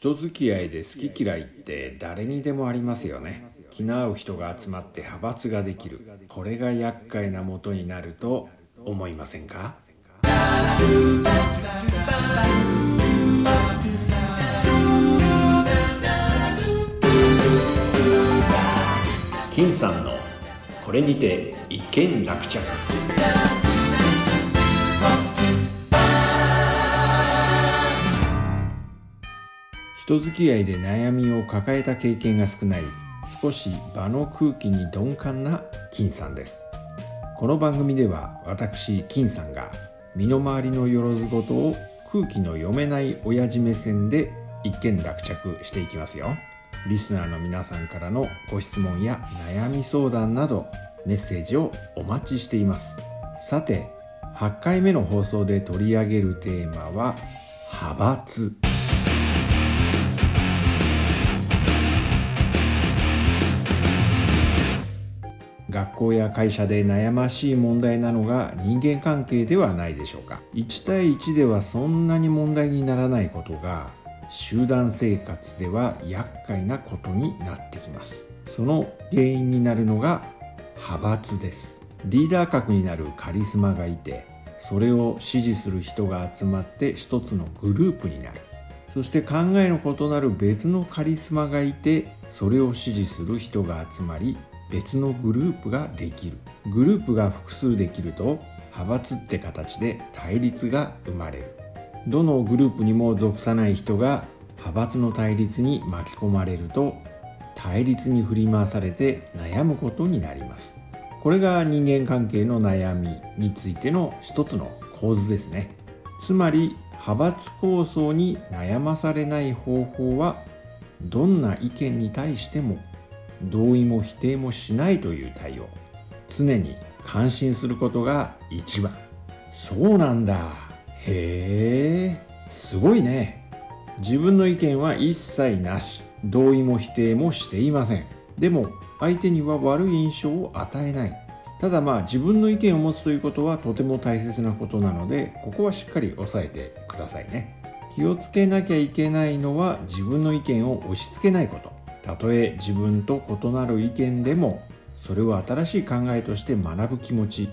人付き合いで好き嫌いって誰にでもありますよね。気の合う人が集まって派閥ができる。これが厄介なもとになると思いませんか？金さんのこれにて一件落着。人付き合いで悩みを抱えた経験が少ない少し場の空気に鈍感な金さんです。この番組では私金さんが身の回りのよろずごとを空気の読めない親父目線で一見落着していきますよ。リスナーの皆さんからのご質問や悩み相談などメッセージをお待ちしています。さて8回目の放送で取り上げるテーマは派閥。学校や会社で悩ましい問題なのが人間関係ではないでしょうか。1対1ではそんなに問題にならないことが集団生活では厄介なことになってきます。その原因になるのが派閥です。リーダー格になるカリスマがいてそれを支持する人が集まって一つのグループになる。そして考えの異なる別のカリスマがいてそれを支持する人が集まり別のグループができる。グループが複数できると派閥って形で対立が生まれる。どのグループにも属さない人が派閥の対立に巻き込まれると対立に振り回されて悩むことになります。これが人間関係の悩みについての一つの構図ですね。つまり派閥構想に悩まされない方法はどんな意見に対しても同意も否定もしないという対応。常に感心することが一番。そうなんだ。へえ。すごいね。自分の意見は一切なし。同意も否定もしていません。でも相手には悪い印象を与えない。ただまあ自分の意見を持つということはとても大切なことなのでここはしっかり押さえてくださいね。気をつけなきゃいけないのは自分の意見を押し付けないこと。たとえ自分と異なる意見でもそれを新しい考えとして学ぶ気持ち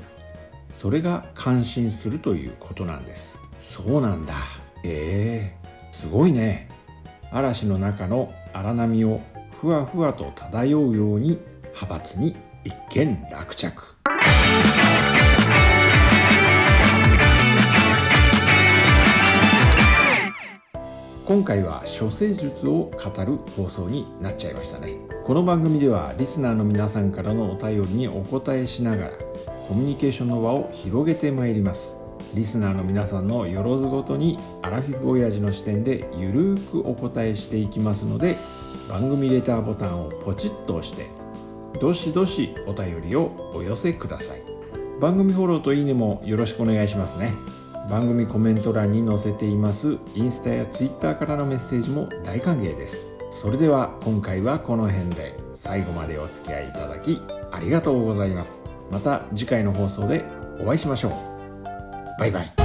それが感心するということなんです。そうなんだ。ええ。ー、すごいね。嵐の中の荒波をふわふわと漂うように派閥に一見落着。今回は処世術を語る放送になっちゃいましたね。この番組ではリスナーの皆さんからのお便りにお答えしながらコミュニケーションの輪を広げてまいります。リスナーの皆さんのよろずごとにアラフィフ親父の視点でゆるーくお答えしていきますので番組レターボタンをポチッと押してどしどしお便りをお寄せください。番組フォローといいねもよろしくお願いしますね。番組コメント欄に載せていますインスタやツイッターからのメッセージも大歓迎です。それでは今回はこの辺で。最後までお付き合いいただきありがとうございます。また次回の放送でお会いしましょう。バイバイ。